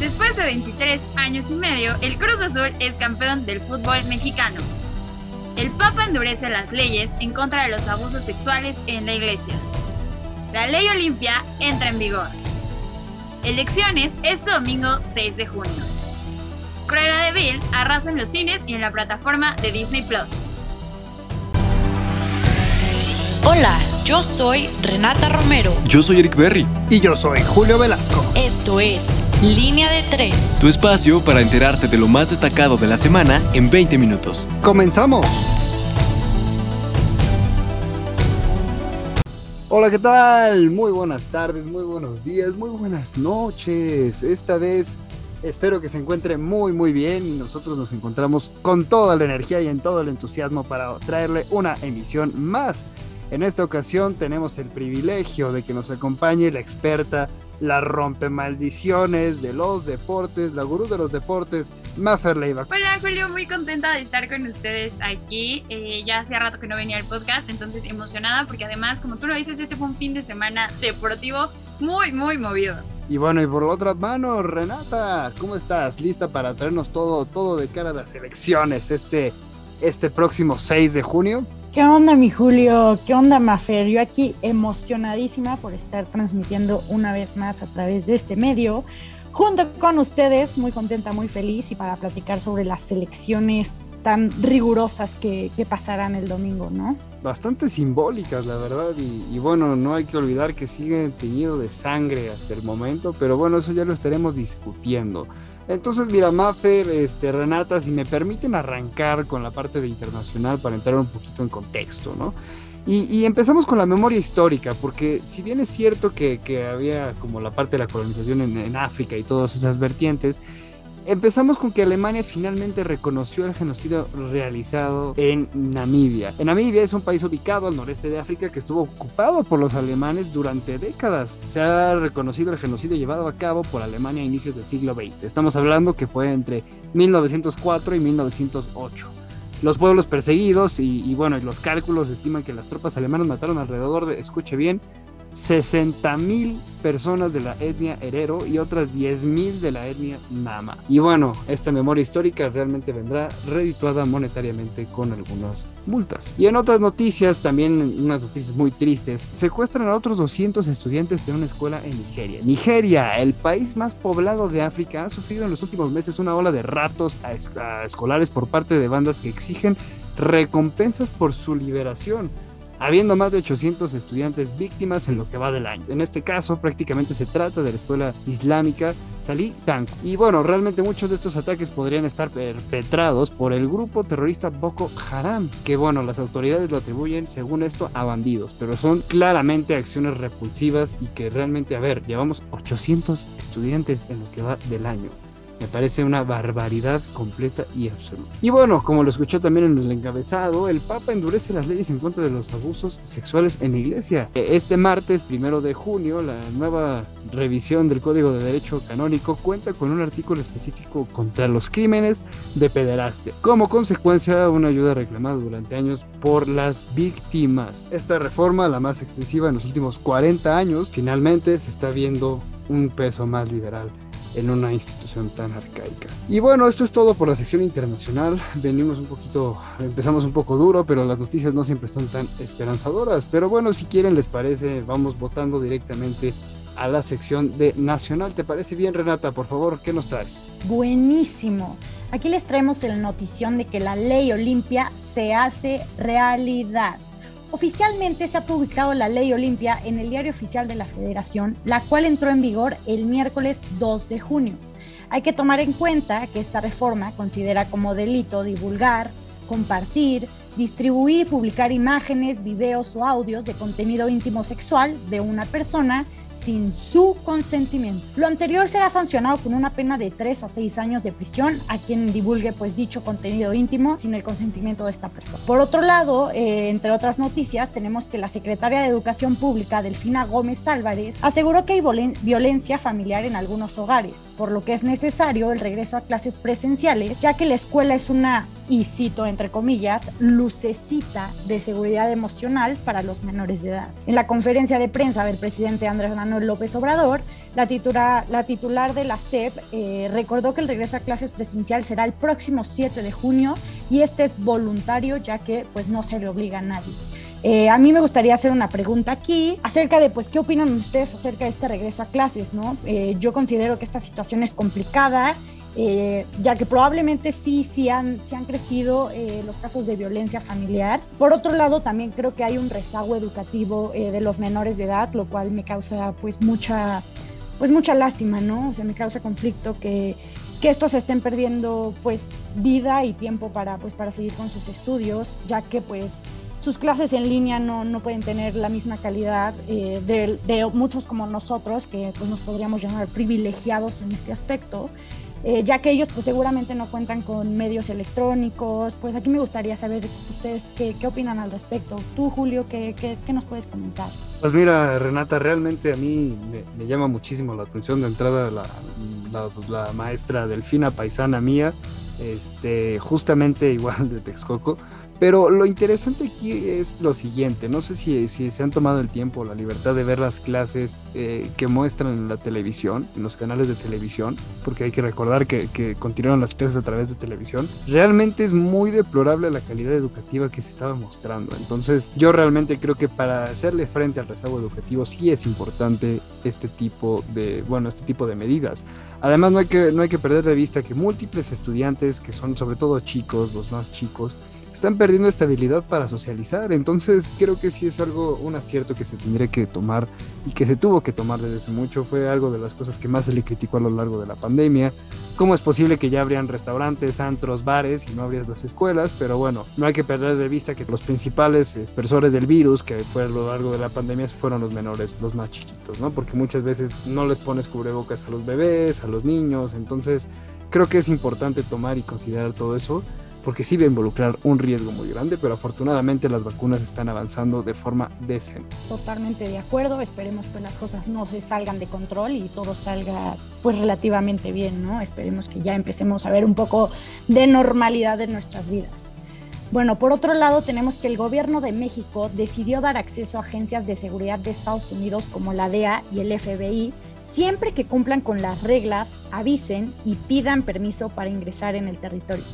Después de 23 años y medio, el Cruz Azul es campeón del fútbol mexicano. El Papa endurece las leyes en contra de los abusos sexuales en la iglesia. La ley Olimpia entra en vigor. Elecciones este domingo 6 de junio. Cruella de Vil arrasa en los cines y en la plataforma de Disney Plus. Hola, yo soy Renata Romero. Yo soy Eric Berry. Y yo soy Julio Velasco. Esto es Línea de Tres. Tu espacio para enterarte de lo más destacado de la semana en 20 minutos. ¡Comenzamos! Hola, ¿qué tal? Muy buenas tardes, muy buenos días, muy buenas noches. Esta vez espero que se encuentre muy muy bien y nosotros nos encontramos con toda la energía y en todo el entusiasmo para traerle una emisión más en esta ocasión tenemos el privilegio de que nos acompañe la experta, la rompe maldiciones de los deportes, la gurú de los deportes, Maffer Leiva. Hola Julio, muy contenta de estar con ustedes aquí. Eh, ya hacía rato que no venía al podcast, entonces emocionada porque además, como tú lo dices, este fue un fin de semana deportivo muy, muy movido. Y bueno, y por la otra mano, Renata, ¿cómo estás? ¿Lista para traernos todo, todo de cara a las elecciones este, este próximo 6 de junio? ¿Qué onda, mi Julio? ¿Qué onda, Mafer? Yo aquí emocionadísima por estar transmitiendo una vez más a través de este medio, junto con ustedes, muy contenta, muy feliz y para platicar sobre las elecciones tan rigurosas que, pasarán el domingo, ¿no? Bastante simbólicas, la verdad, y, y, bueno, no hay que olvidar que siguen teñido de sangre hasta el momento, pero bueno, eso ya lo estaremos discutiendo. Entonces, mira, Maffer, este, Renata, si me permiten arrancar con la parte de internacional para entrar un poquito en contexto, ¿no? Y, empezamos con la memoria histórica, porque si bien es cierto que, había como la parte de la colonización en África y todas esas vertientes, Empezamos con que Alemania finalmente reconoció el genocidio realizado en Namibia. En Namibia es un país ubicado al noreste de África que estuvo ocupado por los alemanes durante décadas. Se ha reconocido el genocidio llevado a cabo por Alemania a inicios del siglo XX. Estamos hablando que fue entre 1904 y 1908 los pueblos perseguidos y, bueno, los cálculos estiman que las tropas alemanas mataron alrededor de, escuche bien, 60 mil personas de la etnia Herero y otras 10 mil de la etnia Nama. Y bueno, esta memoria histórica realmente vendrá redituada monetariamente con algunas multas. Y en otras noticias, también unas noticias muy tristes, secuestran a otros 200 estudiantes de una escuela en Nigeria. Nigeria, el país más poblado de África, ha sufrido en los últimos meses una ola de ratos a escolares por parte de bandas que exigen recompensas por su liberación habiendo más de 800 estudiantes víctimas en lo que va del año. En este caso, prácticamente se trata de la escuela islámica Salih Tank. Y bueno, realmente muchos de estos ataques podrían estar perpetrados por el grupo terrorista Boko Haram, que bueno, las autoridades lo atribuyen, según esto, a bandidos, pero son claramente acciones repulsivas y que realmente, a ver, llevamos 800 estudiantes en lo que va del año. Me parece una barbaridad completa y absoluta. Y bueno, como lo escuchó también en el encabezado, el Papa endurece las leyes en contra de los abusos sexuales en la iglesia. Este martes, primero de junio, la nueva revisión del Código de Derecho Canónico cuenta con un artículo específico contra los crímenes de pederastia. Como consecuencia, una ayuda reclamada durante años por las víctimas. Esta reforma, la más extensiva en los últimos 40 años, finalmente se está viendo un peso más liberal en una institución tan arcaica. Y bueno, esto es todo por la sección internacional. Venimos un poquito, empezamos un poco duro, pero las noticias no siempre son tan esperanzadoras. Pero bueno, si quieren, les parece, vamos votando directamente a la sección de Nacional. ¿Te parece bien, Renata? Por favor, ¿qué nos traes? Buenísimo. Aquí les traemos la notición de que la ley Olimpia se hace realidad. Oficialmente se ha publicado la Ley Olimpia en el Diario Oficial de la Federación, la cual entró en vigor el miércoles 2 de junio. Hay que tomar en cuenta que esta reforma considera como delito divulgar, compartir, distribuir publicar imágenes, videos o audios de contenido íntimo sexual de una persona sin su consentimiento. Lo anterior será sancionado con una pena de 3 a 6 años de prisión a quien divulgue pues dicho contenido íntimo sin el consentimiento de esta persona. Por otro lado, eh, entre otras noticias, tenemos que la secretaria de Educación Pública, Delfina Gómez Álvarez, aseguró que hay violencia familiar en algunos hogares, por lo que es necesario el regreso a clases presenciales, ya que la escuela es una y cito entre comillas, lucecita de seguridad emocional para los menores de edad. En la conferencia de prensa del presidente Andrés Manuel López Obrador, la, titular, la titular de la SEP eh, recordó que el regreso a clases presencial será el próximo 7 de junio y este es voluntario ya que pues no se le obliga a nadie. Eh, a mí me gustaría hacer una pregunta aquí acerca de, pues, ¿qué opinan ustedes acerca de este regreso a clases? ¿no? Eh, yo considero que esta situación es complicada, eh, ya que probablemente sí, sí han, sí han crecido los casos de violencia familiar. Por otro lado, también creo que hay un rezago educativo de los menores de edad, lo cual me causa, pues, mucha, pues, mucha lástima, ¿no? O sea, me causa conflicto que que estos estén perdiendo pues vida y tiempo para pues para seguir con sus estudios ya que pues sus clases en línea no, no pueden tener la misma calidad eh, de, de, muchos como nosotros, que pues, nos podríamos llamar privilegiados en este aspecto, eh, ya que ellos pues seguramente no cuentan con medios electrónicos. Pues aquí me gustaría saber ustedes qué, qué opinan al respecto. Tú, Julio, ¿qué, qué, qué, nos puedes comentar? Pues mira, Renata, realmente a mí me, llama muchísimo la atención de entrada la, la, la maestra Delfina, paisana mía, este, justamente igual de Texcoco, pero lo interesante aquí es lo siguiente, no sé si, si se han tomado el tiempo, la libertad de ver las clases eh, que muestran en la televisión, en los canales de televisión, porque hay que recordar que, que continuaron las clases a través de televisión, realmente es muy deplorable la calidad educativa que se estaba mostrando. Entonces yo realmente creo que para hacerle frente al rezago educativo sí es importante este tipo de, bueno, este tipo de medidas. Además no hay que, no hay que perder de vista que múltiples estudiantes, que son sobre todo chicos, los más chicos, están perdiendo estabilidad para socializar. Entonces creo que sí es algo, un acierto que se tendría que tomar y que se tuvo que tomar desde hace mucho. Fue algo de las cosas que más se le criticó a lo largo de la pandemia. ¿Cómo es posible que ya habrían restaurantes, antros, bares y no habrías las escuelas? Pero bueno, no hay que perder de vista que los principales expresores del virus que fue a lo largo de la pandemia fueron los menores, los más chiquitos, ¿no? Porque muchas veces no les pones cubrebocas a los bebés, a los niños. Entonces creo que es importante tomar y considerar todo eso porque sí va a involucrar un riesgo muy grande, pero afortunadamente las vacunas están avanzando de forma decente. Totalmente de acuerdo, esperemos que las cosas no se salgan de control y todo salga pues relativamente bien, ¿no? Esperemos que ya empecemos a ver un poco de normalidad en nuestras vidas. Bueno, por otro lado, tenemos que el gobierno de México decidió dar acceso a agencias de seguridad de Estados Unidos como la DEA y el FBI siempre que cumplan con las reglas, avisen y pidan permiso para ingresar en el territorio.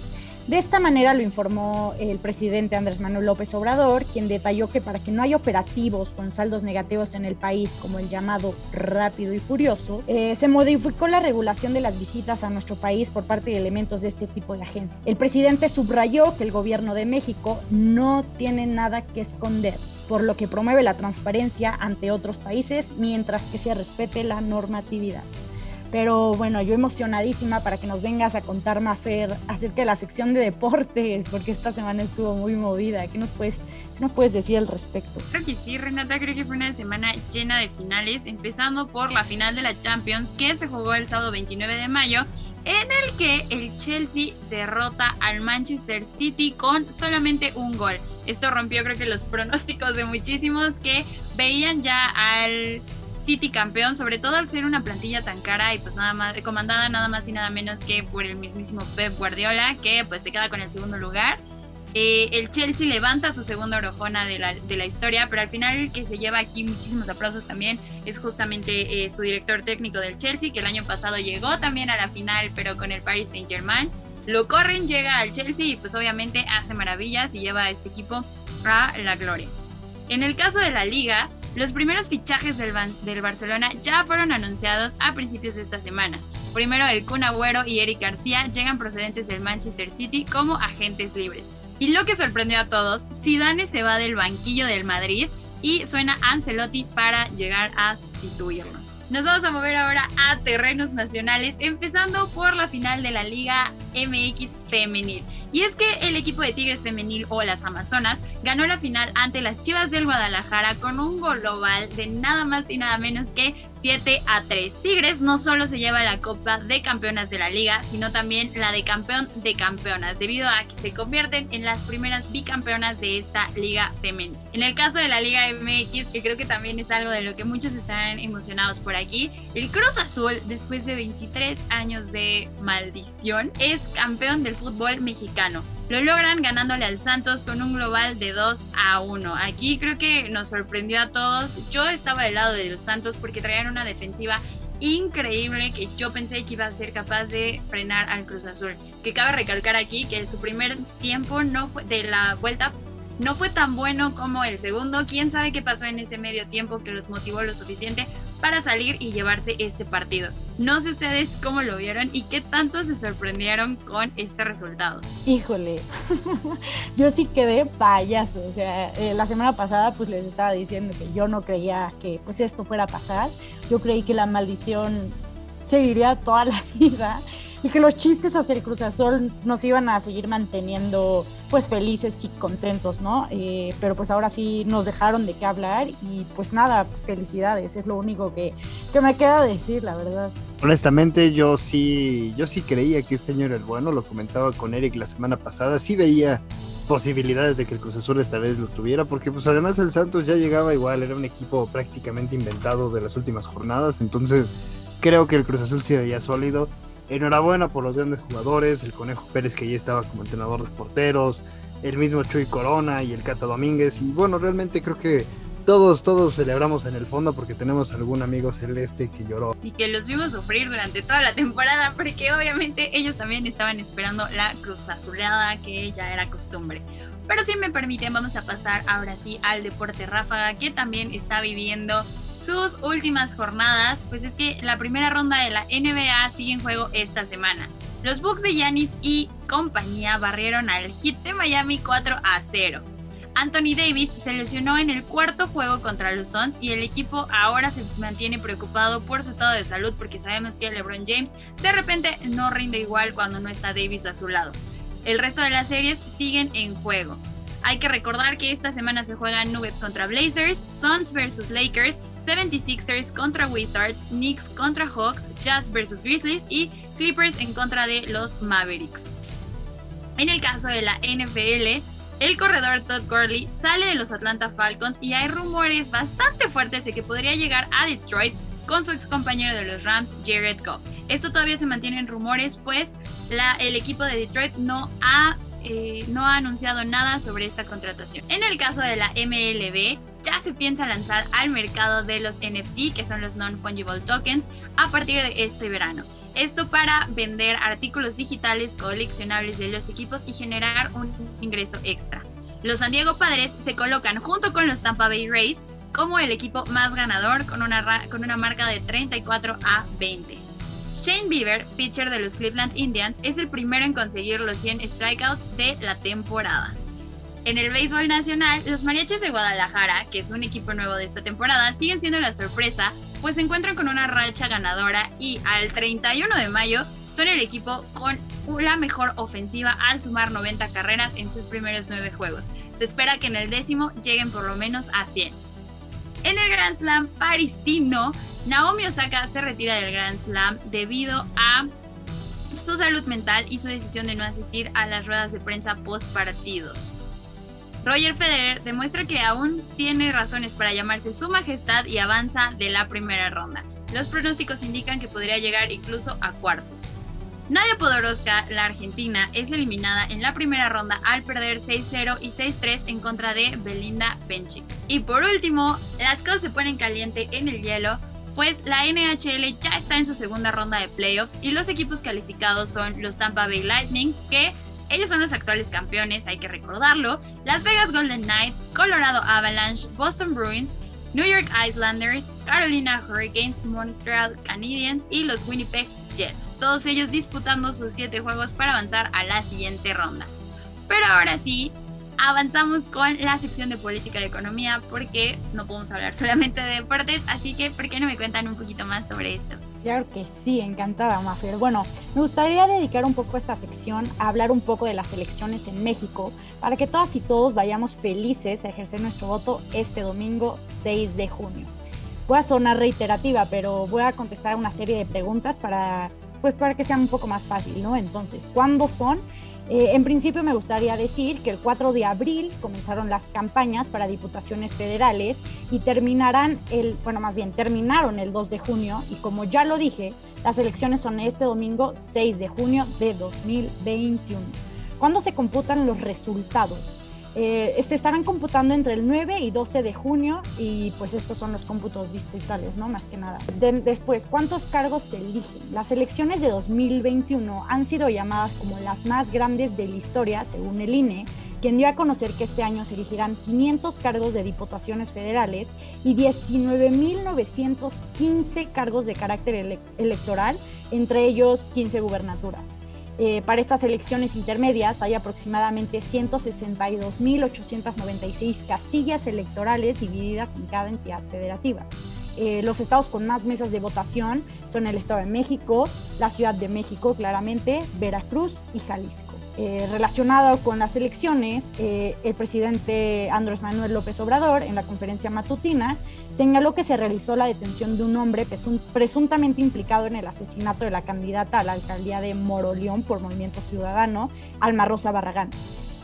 De esta manera lo informó el presidente Andrés Manuel López Obrador, quien detalló que para que no haya operativos con saldos negativos en el país, como el llamado rápido y furioso, eh, se modificó la regulación de las visitas a nuestro país por parte de elementos de este tipo de agencias. El presidente subrayó que el gobierno de México no tiene nada que esconder por lo que promueve la transparencia ante otros países mientras que se respete la normatividad. Pero bueno, yo emocionadísima para que nos vengas a contar, Mafer, acerca de la sección de deportes, porque esta semana estuvo muy movida. ¿Qué nos puedes, qué nos puedes decir al respecto? Creo que sí, Renata, creo que fue una semana llena de finales, empezando por la final de la Champions, que se jugó el sábado 29 de mayo, en el que el Chelsea derrota al Manchester City con solamente un gol. Esto rompió creo que los pronósticos de muchísimos que veían ya al City campeón, sobre todo al ser una plantilla tan cara y pues nada más, comandada nada más y nada menos que por el mismísimo Pep Guardiola, que pues se queda con el segundo lugar. Eh, el Chelsea levanta su segunda orojona de la, de la, historia, pero al final el que se lleva aquí muchísimos aplausos también es justamente eh, su director técnico del Chelsea, que el año pasado llegó también a la final, pero con el Paris Saint Germain. Lo corren, llega al Chelsea y pues obviamente hace maravillas y lleva a este equipo a la gloria. En el caso de la liga, los primeros fichajes del, del, Barcelona ya fueron anunciados a principios de esta semana. Primero el Kun Agüero y Eric García llegan procedentes del Manchester City como agentes libres. Y lo que sorprendió a todos, Zidane se va del banquillo del Madrid y suena Ancelotti para llegar a sustituirlo. Nos vamos a mover ahora a terrenos nacionales, empezando por la final de la Liga MX Femenil. Y es que el equipo de Tigres Femenil o las Amazonas ganó la final ante las Chivas del Guadalajara con un global de nada más y nada menos que 7 a 3. Tigres no solo se lleva la Copa de Campeonas de la Liga, sino también la de Campeón de Campeonas, debido a que se convierten en las primeras bicampeonas de esta liga femenina. En el caso de la Liga MX, que creo que también es algo de lo que muchos están emocionados por aquí, el Cruz Azul, después de 23 años de maldición, es campeón del fútbol mexicano Lo logran ganándole al Santos con un global de 2 a 1. Aquí creo que nos sorprendió a todos. Yo estaba del lado de los Santos porque traían una defensiva increíble que yo pensé que iba a ser capaz de frenar al Cruz Azul. Que cabe recalcar aquí que su primer tiempo no fue de la vuelta no fue tan bueno como el segundo. Quién sabe qué pasó en ese medio tiempo que los motivó lo suficiente para salir y llevarse este partido. No sé ustedes cómo lo vieron y qué tanto se sorprendieron con este resultado. Híjole, yo sí quedé payaso. O sea, eh, la semana pasada pues les estaba diciendo que yo no creía que pues esto fuera a pasar. Yo creí que la maldición seguiría toda la vida y que los chistes hacia el Cruz Azul nos iban a seguir manteniendo pues felices y contentos, ¿no? Eh, pero pues ahora sí nos dejaron de qué hablar y pues nada, pues, felicidades, es lo único que, que me queda decir, la verdad. Honestamente, yo sí, yo sí creía que este año era el bueno, lo comentaba con Eric la semana pasada, sí veía posibilidades de que el Cruz Azul esta vez lo tuviera, porque pues además el Santos ya llegaba igual, era un equipo prácticamente inventado de las últimas jornadas, entonces creo que el Cruz Azul sí veía sólido Enhorabuena por los grandes jugadores, el Conejo Pérez que ya estaba como entrenador de porteros, el mismo Chuy Corona y el Cata Domínguez. Y bueno, realmente creo que todos, todos celebramos en el fondo porque tenemos algún amigo celeste que lloró. Y que los vimos sufrir durante toda la temporada porque obviamente ellos también estaban esperando la cruz azulada que ya era costumbre. Pero si me permiten, vamos a pasar ahora sí al deporte ráfaga que también está viviendo sus últimas jornadas, pues es que la primera ronda de la NBA sigue en juego esta semana. Los Bucks de Giannis y compañía barrieron al Heat de Miami 4 a 0. Anthony Davis se lesionó en el cuarto juego contra los Suns y el equipo ahora se mantiene preocupado por su estado de salud porque sabemos que LeBron James de repente no rinde igual cuando no está Davis a su lado. El resto de las series siguen en juego. Hay que recordar que esta semana se juegan Nuggets contra Blazers, Suns versus Lakers 76ers contra Wizards, Knicks contra Hawks, Jazz versus Grizzlies y Clippers en contra de los Mavericks. En el caso de la NFL, el corredor Todd Gurley sale de los Atlanta Falcons y hay rumores bastante fuertes de que podría llegar a Detroit con su ex compañero de los Rams, Jared Goff. Esto todavía se mantiene en rumores, pues el equipo de Detroit no ha eh, no ha anunciado nada sobre esta contratación. En el caso de la MLB, ya se piensa lanzar al mercado de los NFT, que son los Non-Fungible Tokens, a partir de este verano. Esto para vender artículos digitales coleccionables de los equipos y generar un ingreso extra. Los San Diego Padres se colocan junto con los Tampa Bay Rays como el equipo más ganador con una, con una marca de 34 a 20. Shane Bieber, pitcher de los Cleveland Indians, es el primero en conseguir los 100 strikeouts de la temporada. En el béisbol nacional, los Mariachis de Guadalajara, que es un equipo nuevo de esta temporada, siguen siendo la sorpresa, pues se encuentran con una racha ganadora y al 31 de mayo son el equipo con la mejor ofensiva al sumar 90 carreras en sus primeros 9 juegos. Se espera que en el décimo lleguen por lo menos a 100. En el Grand Slam parisino, Naomi Osaka se retira del Grand Slam debido a su salud mental y su decisión de no asistir a las ruedas de prensa post partidos. Roger Federer demuestra que aún tiene razones para llamarse Su Majestad y avanza de la primera ronda. Los pronósticos indican que podría llegar incluso a cuartos. Nadia Podoroska, la argentina, es eliminada en la primera ronda al perder 6-0 y 6-3 en contra de Belinda Bencic. Y por último, las cosas se ponen caliente en el hielo pues la NHL ya está en su segunda ronda de playoffs y los equipos calificados son los Tampa Bay Lightning, que ellos son los actuales campeones, hay que recordarlo, Las Vegas Golden Knights, Colorado Avalanche, Boston Bruins, New York Islanders, Carolina Hurricanes, Montreal Canadiens y los Winnipeg Jets, todos ellos disputando sus siete juegos para avanzar a la siguiente ronda. Pero ahora sí, avanzamos con la sección de política y economía porque no podemos hablar solamente de deportes, así que ¿por qué no me cuentan un poquito más sobre esto? Claro que sí, encantada, Mafer. Bueno, me gustaría dedicar un poco esta sección a hablar un poco de las elecciones en México para que todas y todos vayamos felices a ejercer nuestro voto este domingo 6 de junio. Voy a sonar reiterativa, pero voy a contestar una serie de preguntas para, pues, para que sea un poco más fácil, ¿no? Entonces, ¿cuándo son? Eh, en principio me gustaría decir que el 4 de abril comenzaron las campañas para diputaciones federales y terminarán el, bueno, más bien terminaron el 2 de junio y como ya lo dije, las elecciones son este domingo 6 de junio de 2021. ¿Cuándo se computan los resultados? Eh, se estarán computando entre el 9 y 12 de junio y pues estos son los cómputos distritales, ¿no? Más que nada. después, ¿cuántos cargos se eligen? Las elecciones de 2021 han sido llamadas como las más grandes de la historia, según el INE, quien dio a conocer que este año se elegirán 500 cargos de diputaciones federales y 19.915 cargos de carácter electoral, entre ellos 15 gubernaturas. Eh, para estas elecciones intermedias hay aproximadamente 162.896 casillas electorales divididas en cada entidad federativa. Eh, los estados con más mesas de votación son el Estado de México, la Ciudad de México, claramente, Veracruz y Jalisco. Eh, relacionado con las elecciones, eh, el presidente Andrés Manuel López Obrador, en la conferencia matutina, señaló que se realizó la detención de un hombre presuntamente implicado en el asesinato de la candidata a la alcaldía de Moroleón por Movimiento Ciudadano, Alma Rosa Barragán.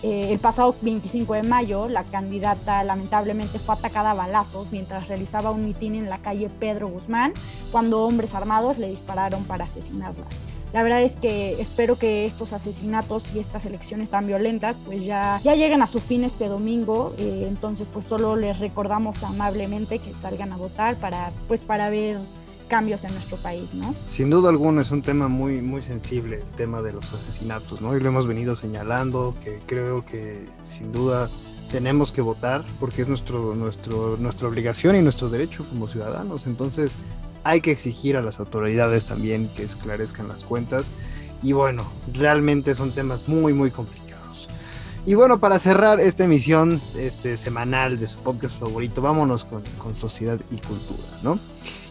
Eh, el pasado 25 de mayo, la candidata lamentablemente fue atacada a balazos mientras realizaba un mitin en la calle Pedro Guzmán, cuando hombres armados le dispararon para asesinarla. La verdad es que espero que estos asesinatos y estas elecciones tan violentas pues ya, ya lleguen a su fin este domingo. Eh, entonces pues solo les recordamos amablemente que salgan a votar para, pues, para ver cambios en nuestro país, ¿no? Sin duda alguna es un tema muy, muy sensible el tema de los asesinatos, ¿no? Y lo hemos venido señalando, que creo que sin duda tenemos que votar porque es nuestro, nuestro, nuestra obligación y nuestro derecho como ciudadanos. Entonces hay que exigir a las autoridades también que esclarezcan las cuentas. Y bueno, realmente son temas muy, muy complicados. Y bueno, para cerrar esta emisión este, semanal de su podcast favorito, vámonos con, con sociedad y cultura, ¿no?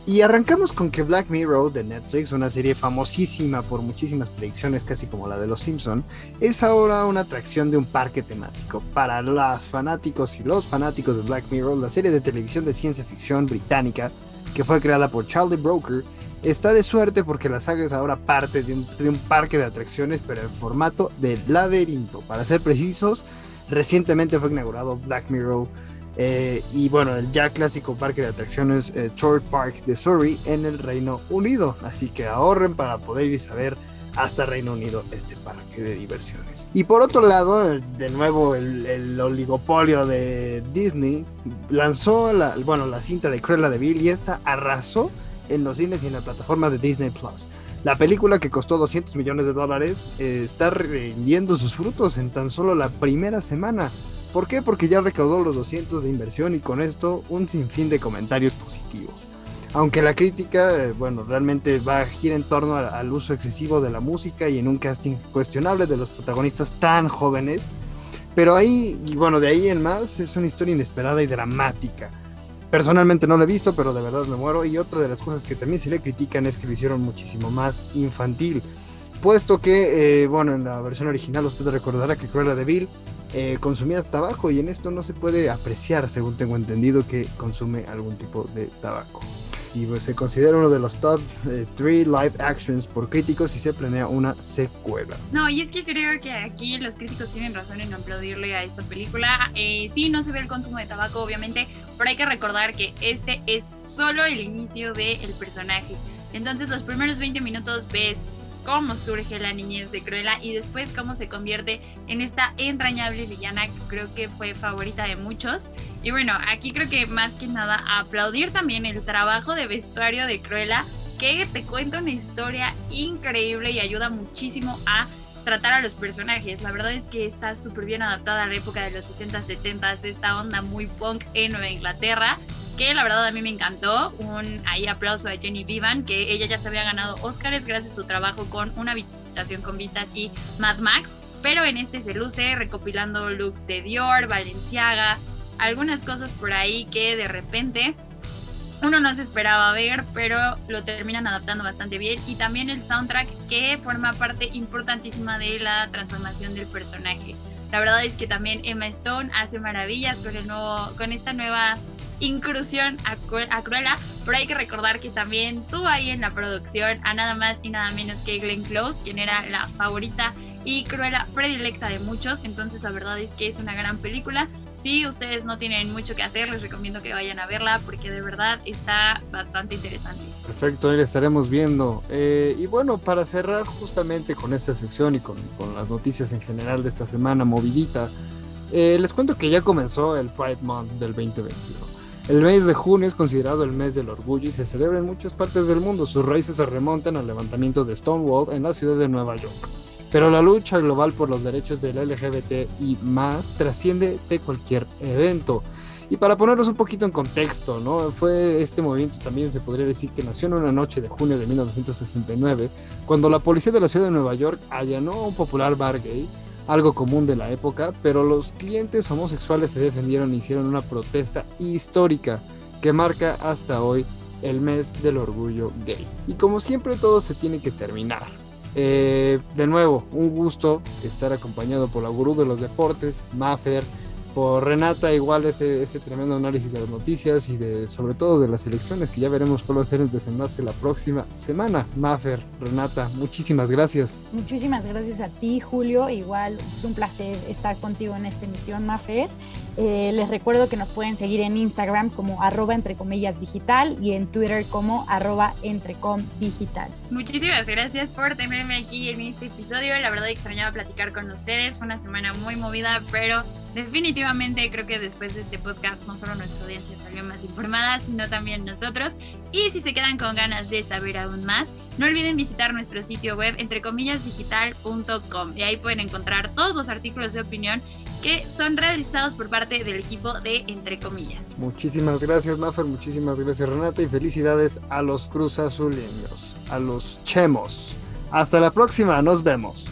Y arrancamos con que Black Mirror de Netflix, una serie famosísima por muchísimas predicciones, casi como la de Los Simpson, es ahora una atracción de un parque temático. Para los fanáticos y los fanáticos de Black Mirror, la serie de televisión de ciencia ficción británica, que fue creada por Charlie Broker, está de suerte porque la saga es ahora parte de un, de un parque de atracciones, pero en formato de laberinto. Para ser precisos, recientemente fue inaugurado Black Mirror eh, y bueno, el ya clásico parque de atracciones eh, Short Park de Surrey en el Reino Unido. Así que ahorren para poder ir a ver hasta Reino Unido este parque de diversiones. Y por otro lado, de nuevo el, oligopolio de Disney lanzó la, bueno, la cinta de Cruella de Vil y esta arrasó en los cines y en la plataforma de Disney Plus. La película que costó 200 millones de dólares eh, está rindiendo sus frutos en tan solo la primera semana. ¿Por qué? Porque ya recaudó los 200 de inversión y con esto un sinfín de comentarios positivos. Aunque la crítica, eh, bueno, realmente va a girar en torno al, uso excesivo de la música y en un casting cuestionable de los protagonistas tan jóvenes. Pero ahí, bueno, de ahí en más, es una historia inesperada y dramática. Personalmente no lo he visto, pero de verdad me muero. Y otra de las cosas que también se le critican es que lo hicieron muchísimo más infantil. Puesto que, eh, bueno, en la versión original usted recordará que Cruella de Vil eh, tabaco y en esto no se puede apreciar, según tengo entendido, que consume algún tipo de tabaco. Y pues se considera uno de los top 3 eh, live actions por críticos y se planea una secuela. No, y es que creo que aquí los críticos tienen razón en aplaudirle a esta película. Eh, sí, no se ve el consumo de tabaco, obviamente, pero hay que recordar que este es solo el inicio del personaje. Entonces los primeros 20 minutos ves cómo surge la niñez de Cruella y después cómo se convierte en esta entrañable villana que creo que fue favorita de muchos. Y bueno, aquí creo que más que nada aplaudir también el trabajo de vestuario de Cruella, que te cuenta una historia increíble y ayuda muchísimo a tratar a los personajes. La verdad es que está súper bien adaptada a la época de los 60, 70, esta onda muy punk en Nueva Inglaterra que la verdad a mí me encantó. Un ahí aplauso a Jenny Vivan, que ella ya se había ganado Oscars gracias a su trabajo con Una habitación con vistas y Mad Max, pero en este se luce recopilando looks de Dior, Valenciaga, algunas cosas por ahí que de repente uno no se esperaba ver, pero lo terminan adaptando bastante bien. Y también el soundtrack que forma parte importantísima de la transformación del personaje. La verdad es que también Emma Stone hace maravillas con, el nuevo, con esta nueva inclusión a, Cruella, pero hay que recordar que también tuvo ahí en la producción a nada más y nada menos que Glenn Close, quien era la favorita y Cruella predilecta de muchos, entonces la verdad es que es una gran película. si ustedes no tienen mucho que hacer, les recomiendo que vayan a verla porque de verdad está bastante interesante. Perfecto, ahí la estaremos viendo. Eh, y bueno, para cerrar justamente con esta sección y con, las noticias en general de esta semana movidita, eh, les cuento que ya comenzó el Pride Month del 2021. El mes de junio es considerado el mes del orgullo y se celebra en muchas partes del mundo. Sus raíces se remontan al levantamiento de Stonewall en la ciudad de Nueva York. Pero la lucha global por los derechos del LGBT y más trasciende de cualquier evento. Y para ponerlos un poquito en contexto, ¿no? Fue este movimiento también se podría decir que nació en una noche de junio de 1969, cuando la policía de la ciudad de Nueva York allanó un popular bar gay algo común de la época, pero los clientes homosexuales se defendieron e hicieron una protesta histórica que marca hasta hoy el mes del orgullo gay. Y como siempre todo se tiene que terminar. Eh, de nuevo, un gusto estar acompañado por la gurú de los deportes, Maffer, por Renata, igual este, este tremendo análisis de las noticias y de sobre todo de las elecciones, que ya veremos cuál va a ser el desenlace la próxima semana. Mafer, Renata, muchísimas gracias. Muchísimas gracias a ti, Julio. Igual es un placer estar contigo en esta emisión, Mafer. Eh, les recuerdo que nos pueden seguir en Instagram como arroba entre comillas digital y en Twitter como arroba entrecom digital. Muchísimas gracias por tenerme aquí en este episodio. La verdad extrañaba platicar con ustedes. Fue una semana muy movida, pero definitivamente creo que después de este podcast no solo nuestra audiencia salió más informada, sino también nosotros. Y si se quedan con ganas de saber aún más, no olviden visitar nuestro sitio web entrecomillasdigital.com y ahí pueden encontrar todos los artículos de opinión que son realizados por parte del equipo de Entre Comillas. Muchísimas gracias, Maffer, muchísimas gracias, Renata, y felicidades a los Cruz Azuleños, a los Chemos. Hasta la próxima, nos vemos.